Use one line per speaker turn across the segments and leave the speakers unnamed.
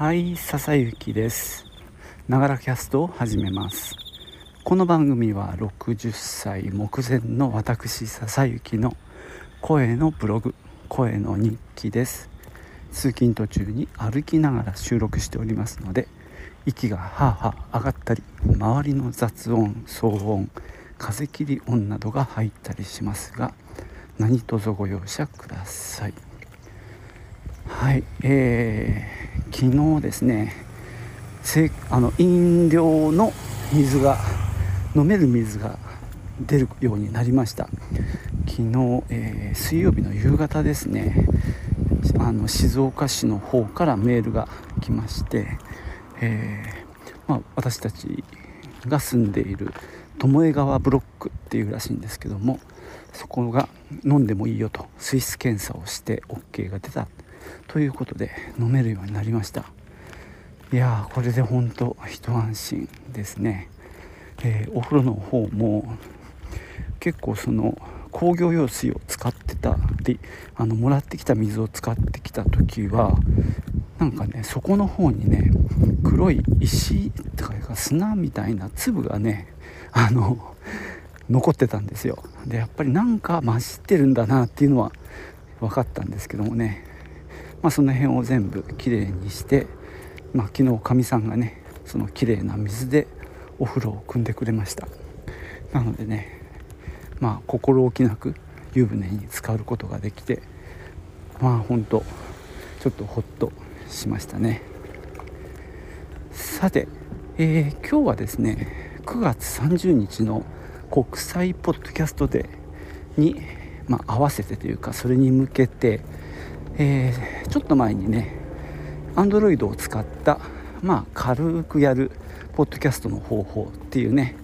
はい笹雪です。ながらキャストを始めます。この番組は60歳目前の私笹雪の声のブログ声の日記です。通勤途中に歩きながら収録しておりますので息がはあはあ上がったり周りの雑音騒音風切り音などが入ったりしますが何卒ご容赦ください。はいえー昨日ですねせあの飲料の水が飲める水が出るようになりました。昨日、えー、水曜日の夕方ですねあの静岡市の方からメールが来まして、えー、まあ、私たちが住んでいる巴川ブロックっていうらしいんですけどもそこが飲んでもいいよと水質検査をして OK が出た。ということで飲めるようになりました。いやーこれで本当一安心ですね、えー、お風呂の方も結構その工業用水を使ってたりあのもらってきた水を使ってきた時はなんかねそこの方にね黒い石とか砂みたいな粒がねあの残ってたんですよ。でやっぱりなんか混じってるんだなっていうのは分かったんですけどもね。まあ、その辺を全部きれいにして、まあ、昨日かみさんがねそのきれいな水でお風呂を汲んでくれました。なのでねまあ心置きなく湯船に浸かることができてまあ本当ちょっとほっとしましたね。さて、えー、今日はですね9月30日の国際ポッドキャストデーに、まあ、合わせてというかそれに向けてえー、ちょっと前にね Android を使ったまあ軽くやるポッドキャストの方法っていうね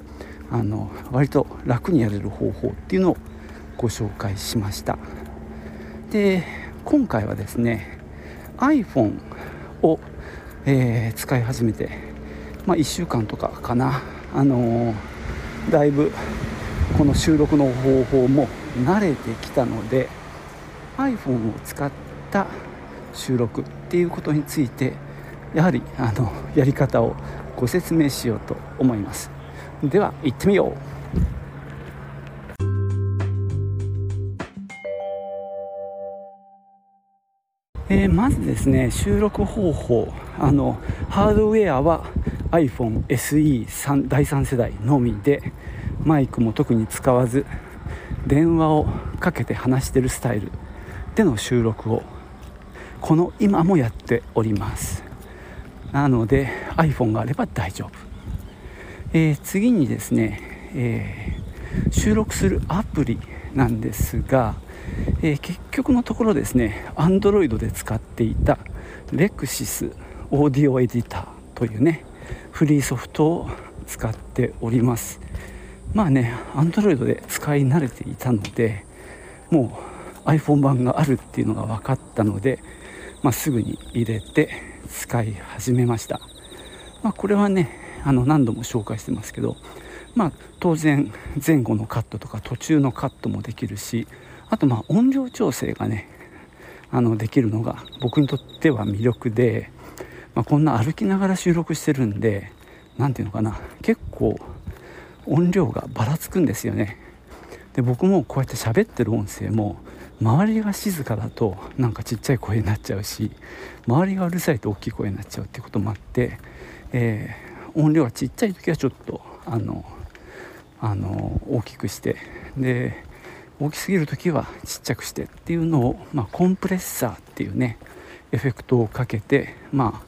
あの割と楽にやれる方法っていうのをご紹介しました。で今回はですね iPhone を、えー、使い始めて、まあ、1週間とかかな。あのー、だいぶこの収録の方法も慣れてきたので iPhone を使ってた収録っていうことについてやはりあのやり方をご説明しようと思います。では行ってみよう。えー、まずですね収録方法。あのハードウェアは iPhone SE 第3世代のみでマイクも特に使わず電話をかけて話してるスタイルでの収録をこの今もやっております。なので iPhone があれば大丈夫、えー、次にですね、えー、収録するアプリなんですが、えー、結局のところですね Android で使っていた Lexis オーディオエディターというねフリーソフトを使っております。まあね Android で使い慣れていたのでもう iPhone 版があるっていうのが分かったのでまあ、すぐに入れて使い始めました、まあ、これはねあの何度も紹介してますけど、まあ、当然前後のカットとか途中のカットもできるしあとまあ音量調整がねあのできるのが僕にとっては魅力で、まあ、こんな歩きながら収録してるんで何ていうのかな結構音量がばらつくんですよね。で僕もこうやって喋ってる音声も周りが静かだとなんかちっちゃい声になっちゃうし周りがうるさいと大きい声になっちゃうってこともあって、えー、音量がちっちゃい時はちょっとあのあの大きくしてで大きすぎる時はちっちゃくしてっていうのを、まあ、コンプレッサーっていうねエフェクトをかけて、ま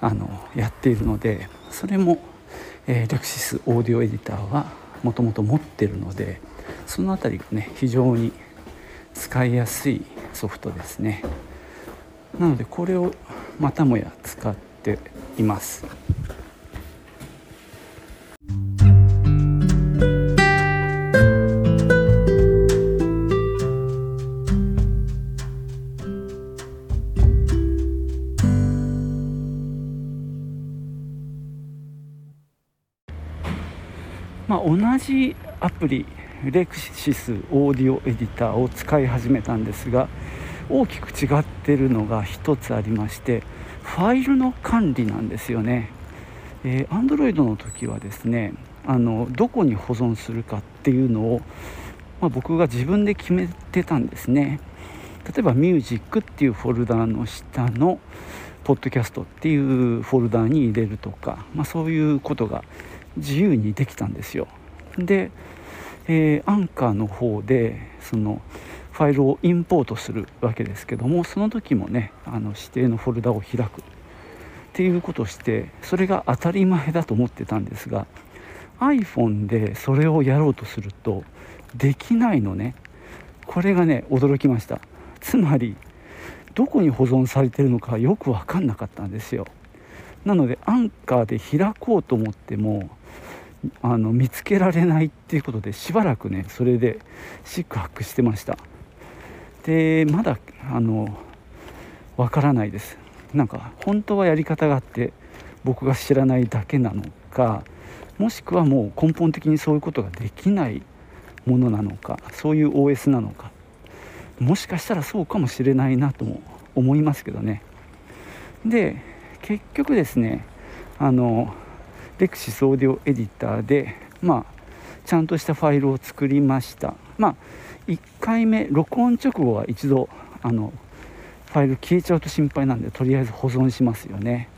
あ、あのやっているのでそれも、えー、レクシスオーディオエディターはもともと持ってるのでその辺りがね非常に使いやすいソフトですね。なのでこれをまたもや使っています。まあ、同じアプリレクシスオーディオエディターを使い始めたんですが大きく違ってるのが一つありましてファイルの管理なんですよね。えー、Android の時はですねあのどこに保存するかっていうのを、まあ、僕が自分で決めてたんですね例えば「ミュージックっていうフォルダーの下の「ポッドキャスト」っていうフォルダーに入れるとか、まあ、そういうことが自由にできたんですよで、えー、アンカーの方でそのファイルをインポートするわけですけどもその時もねあの指定のフォルダを開くっていうことをしてそれが当たり前だと思ってたんですが iPhone でそれをやろうとするとできないのね。これがね驚きました。つまりどこに保存されてるのかよく分かんなかったんですよ。なのでアンカーで開こうと思ってもあの見つけられないっていうことでしばらくねそれで四苦八苦してました。でまだあのわからないです。なんか本当はやり方があって僕が知らないだけなのかもしくはもう根本的にそういうことができないものなのかそういう OS なのかもしかしたらそうかもしれないなとも思いますけどね。で結局ですねあのレクシスオーディオエディターでまあちゃんとしたファイルを作りました。まあ1回目録音直後は一度あのファイル消えちゃうと心配なんでとりあえず保存しますよね。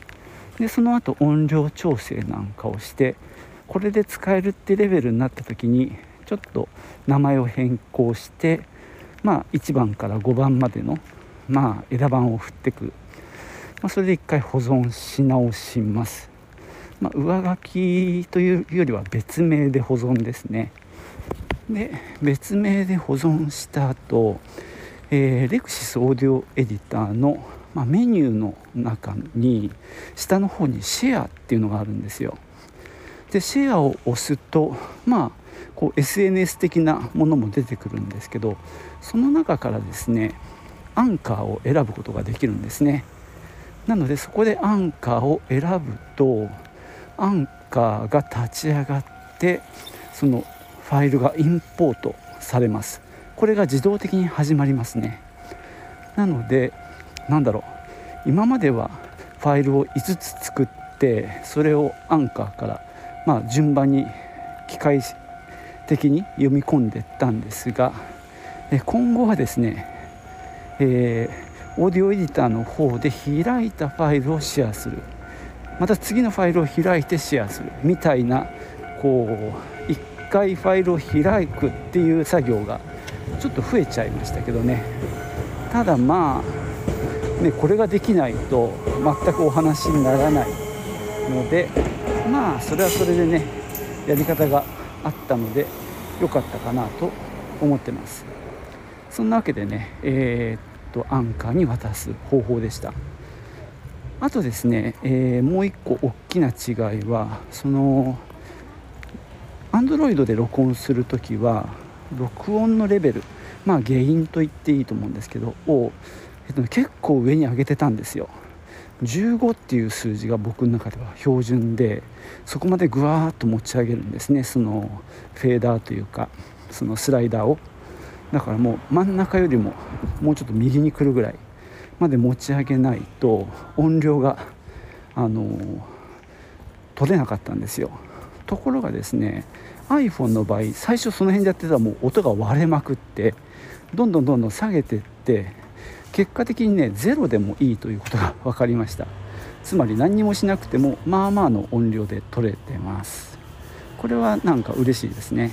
でその後音量調整なんかをしてこれで使えるってレベルになった時にちょっと名前を変更してまあ1番から5番までのまあ枝番を振ってく、まあ、それで1回保存し直します、まあ、上書きというよりは別名で保存ですね。で別名で保存した後えー、レクシスオーディオエディターの、まあ、メニューの中に下の方にシェアっていうのがあるんですよ。でシェアを押すとまあこう SNS 的なものも出てくるんですけどその中からですねアンカーを選ぶことができるんですね。なのでそこでアンカーを選ぶとアンカーが立ち上がってそのファイルがインポートされます。これが自動的に始まりますね。なのでなんだろう。今まではファイルを5つ作ってそれをアンカーからまあ順番に機械的に読み込んでったんですが今後はですね、えー、オーディオエディターの方で開いたファイルをシェアする。また次のファイルを開いてシェアするみたいなこう1回ファイルを開くっていう作業がちょっと増えちゃいましたけどね。ただまあねこれができないと全くお話にならないのでまあそれはそれでねやり方があったので良かったかなと思ってます。そんなわけでねえー、っとアンカーに渡す方法でした。あとですね、えー、もう一個大きな違いはその Android で録音する時は録音のレベルまあ原因と言っていいと思うんですけどを、えっと、結構上に上げてたんですよ。15っていう数字が僕の中では標準でそこまでぐわーっと持ち上げるんですね。そのフェーダーというかそのスライダーを。だからもう真ん中よりももうちょっと右に来るぐらいまで持ち上げないと音量があの取れなかったんですよ。ところがですね iPhone の場合最初その辺でやってたらもう音が割れまくってどんどんどんどん下げてって結果的にねゼロでもいいということが分かりました。つまり何もしなくてもまあまあの音量で取れてます。これはなんか嬉しいですね。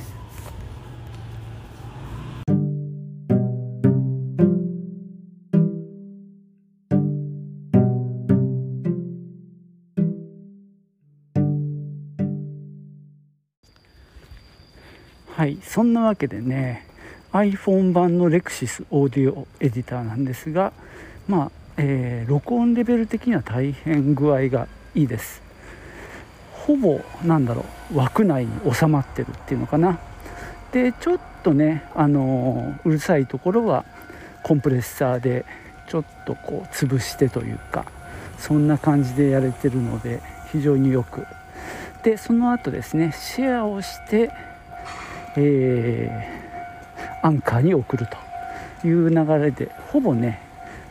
はいそんなわけでね iPhone 版のレクシスオーディオエディターなんですがまあ、えー、録音レベル的には大変具合がいいです。ほぼなんだろう枠内に収まってるっていうのかな。でちょっとねあのー、うるさいところはコンプレッサーでちょっとこう潰してというかそんな感じでやれてるので非常によく。でその後ですねシェアをしてえー、アンカーに送るという流れでほぼね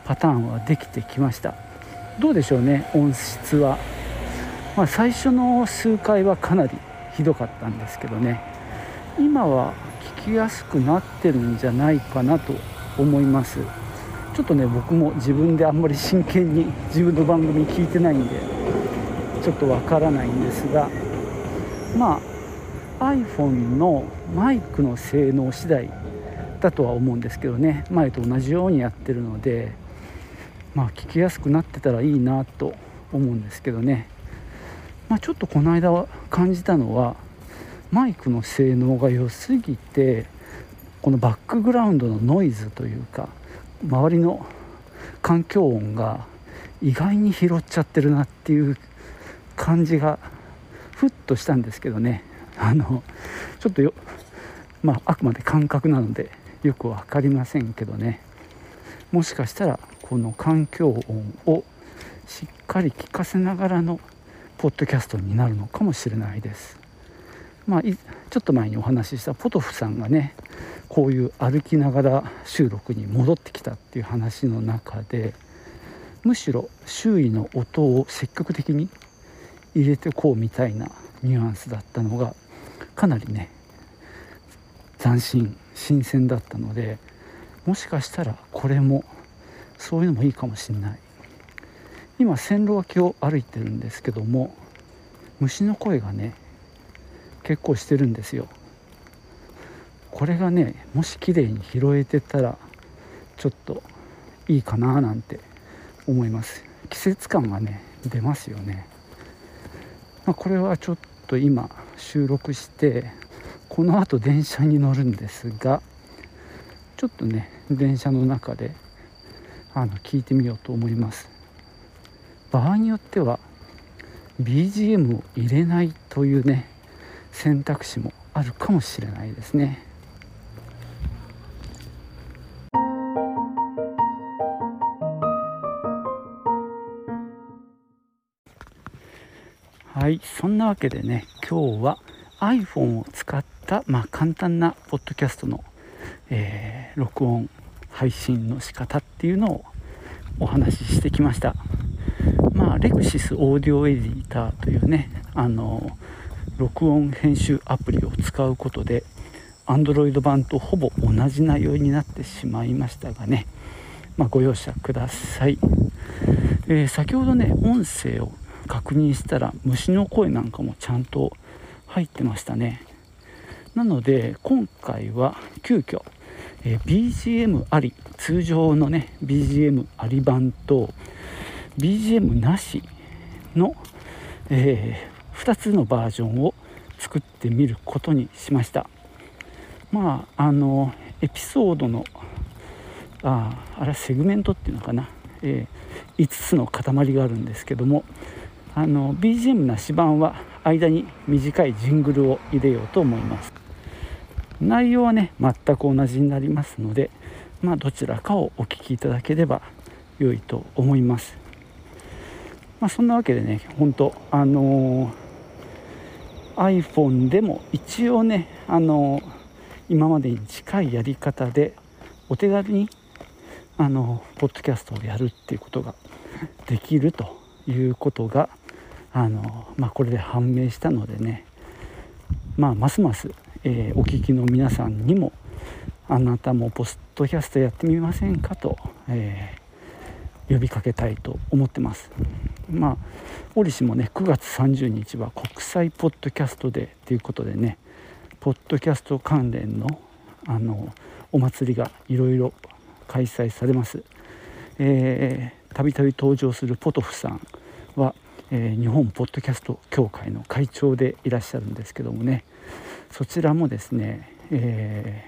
パターンはできてきました。どうでしょうね音質は、まあ、最初の数回はかなりひどかったんですけどね。今は聞きやすくなってるんじゃないかなと思います。ちょっとね僕も自分であんまり真剣に自分の番組聞いてないんでちょっとわからないんですが。まあ iPhone のマイクの性能次第だとは思うんですけどね。前と同じようにやってるのでまあ聞きやすくなってたらいいなと思うんですけどね、まあ、ちょっとこの間感じたのはマイクの性能が良すぎてこのバックグラウンドのノイズというか周りの環境音が意外に拾っちゃってるなっていう感じがふっとしたんですけどね。あのちょっとよまああくまで感覚なのでよく分かりませんけどねもしかしたらこの環境音をしっかり聞かせながらのポッドキャストになるのかもしれないです。まあ、ちょっと前にお話ししたポトフさんがねこういう歩きながら収録に戻ってきたっていう話の中でむしろ周囲の音を積極的に入れてこうみたいなニュアンスだったのがかなりね斬新新鮮だったのでもしかしたらこれもそういうのもいいかもしれない。今線路脇を歩いてるんですけども虫の声がね結構してるんですよ。これがねもし綺麗に拾えてたらちょっといいかななんて思います。季節感がね出ますよね、まあ、これはちょっと今収録してこのあと電車に乗るんですがちょっとね電車の中であの聞いてみようと思います場合によっては BGM を入れないというね選択肢もあるかもしれないですね。はいそんなわけでね今日は iPhone を使った、まあ、簡単なポッドキャストの、えー、録音配信の仕方っていうのをお話ししてきました。まあレクシスオーディオエディターというねあの録音編集アプリを使うことで Android 版とほぼ同じ内容になってしまいましたがね、まあ、ご容赦ください、えー、先ほどね音声を確認したら虫の声なんかもちゃんと入ってましたね。なので今回は急遽、え、BGM あり通常のね BGM あり版と BGM なしの、え2つのバージョンを作ってみることにしました。まああのエピソードのああれセグメントっていうのかな、えー、5つの塊があるんですけどもあの BGM なし版は間に短いジングルを入れようと思います。内容はね全く同じになりますのでまあどちらかをお聴きいただければ良いと思います。まあそんなわけでね本当あのー iPhone でも一応ねあの今までに近いやり方でお手軽にあのポッドキャストをやるっていうことができるということがあの、まあ、これで判明したのでね、まあ、ますます、えー、お聞きの皆さんにもあなたもポッドキャストやってみませんかと、えー、呼びかけたいと思ってます。まあ折しもね9月30日は国際ポッドキャストデーということでねポッドキャスト関連のあのお祭りがいろいろ開催されます。たびたび登場するポトフさんは、えー、日本ポッドキャスト協会の会長でいらっしゃるんですけどもね。そちらもですね、え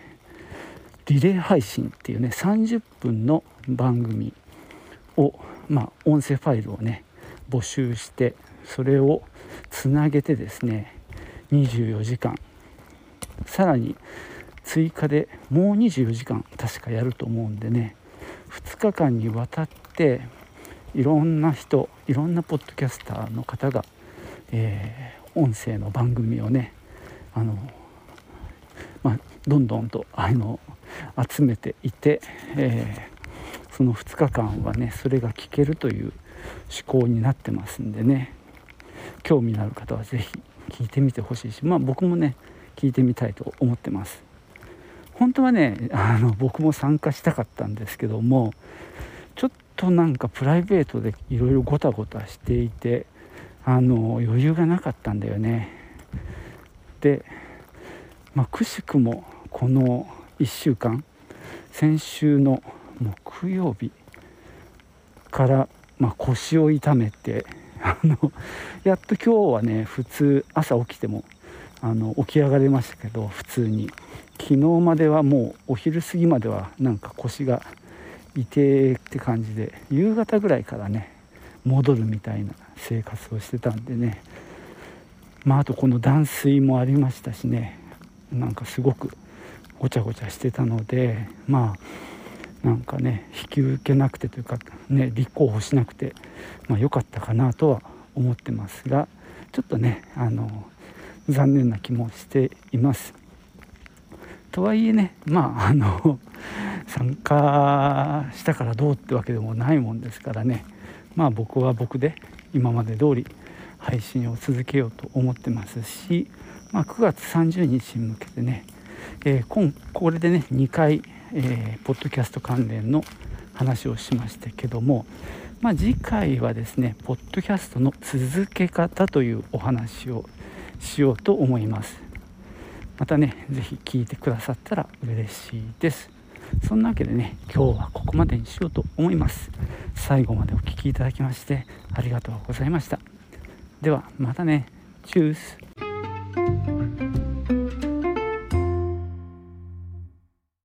ー、リレー配信っていうね30分の番組をまあ音声ファイルをね募集してそれをつなげてですね24時間。さらに追加でもう24時間確かやると思うんでね2日間にわたっていろんな人いろんなポッドキャスターの方が、えー、音声の番組をねあの、まあ、どんどんとあの集めていて、えー、その2日間はねそれが聞けるという思考になってますんでね。興味のある方は是非聞いてみてほしいしまあ僕もね聞いてみたいと思ってます。本当はねあの僕も参加したかったんですけどもとなんかプライベートでいろいろごたごたしていてあの余裕がなかったんだよね。で、まあ、くしくもこの1週間先週の木曜日から、まあ、腰を痛めて あのやっと今日はね普通朝起きてもあの起き上がれましたけど普通に。昨日まではもうお昼過ぎまではなんか腰が痛って感じで夕方ぐらいからね戻るみたいな生活をしてたんでねまああとこの断水もありましたしねなんかすごくごちゃごちゃしてたのでまあなんかね引き受けなくてというかね立候補しなくてまあ良かったかなとは思ってますがちょっとねあの残念な気もしています。とはいえねまああの参加したからどうってわけでもないもんですからね。まあ僕は僕で今まで通り配信を続けようと思ってますし、まあ、9月30日に向けてねえー、今これでね2回、えー、ポッドキャスト関連の話をしましたけども、まあ、次回はですねポッドキャストの続け方というお話をしようと思います。またね是非聞いてくださったら嬉しいです。そんなわけでね今日はここまでにしようと思います。最後までお聴きいただきましてありがとうございました。ではまたね。チュース。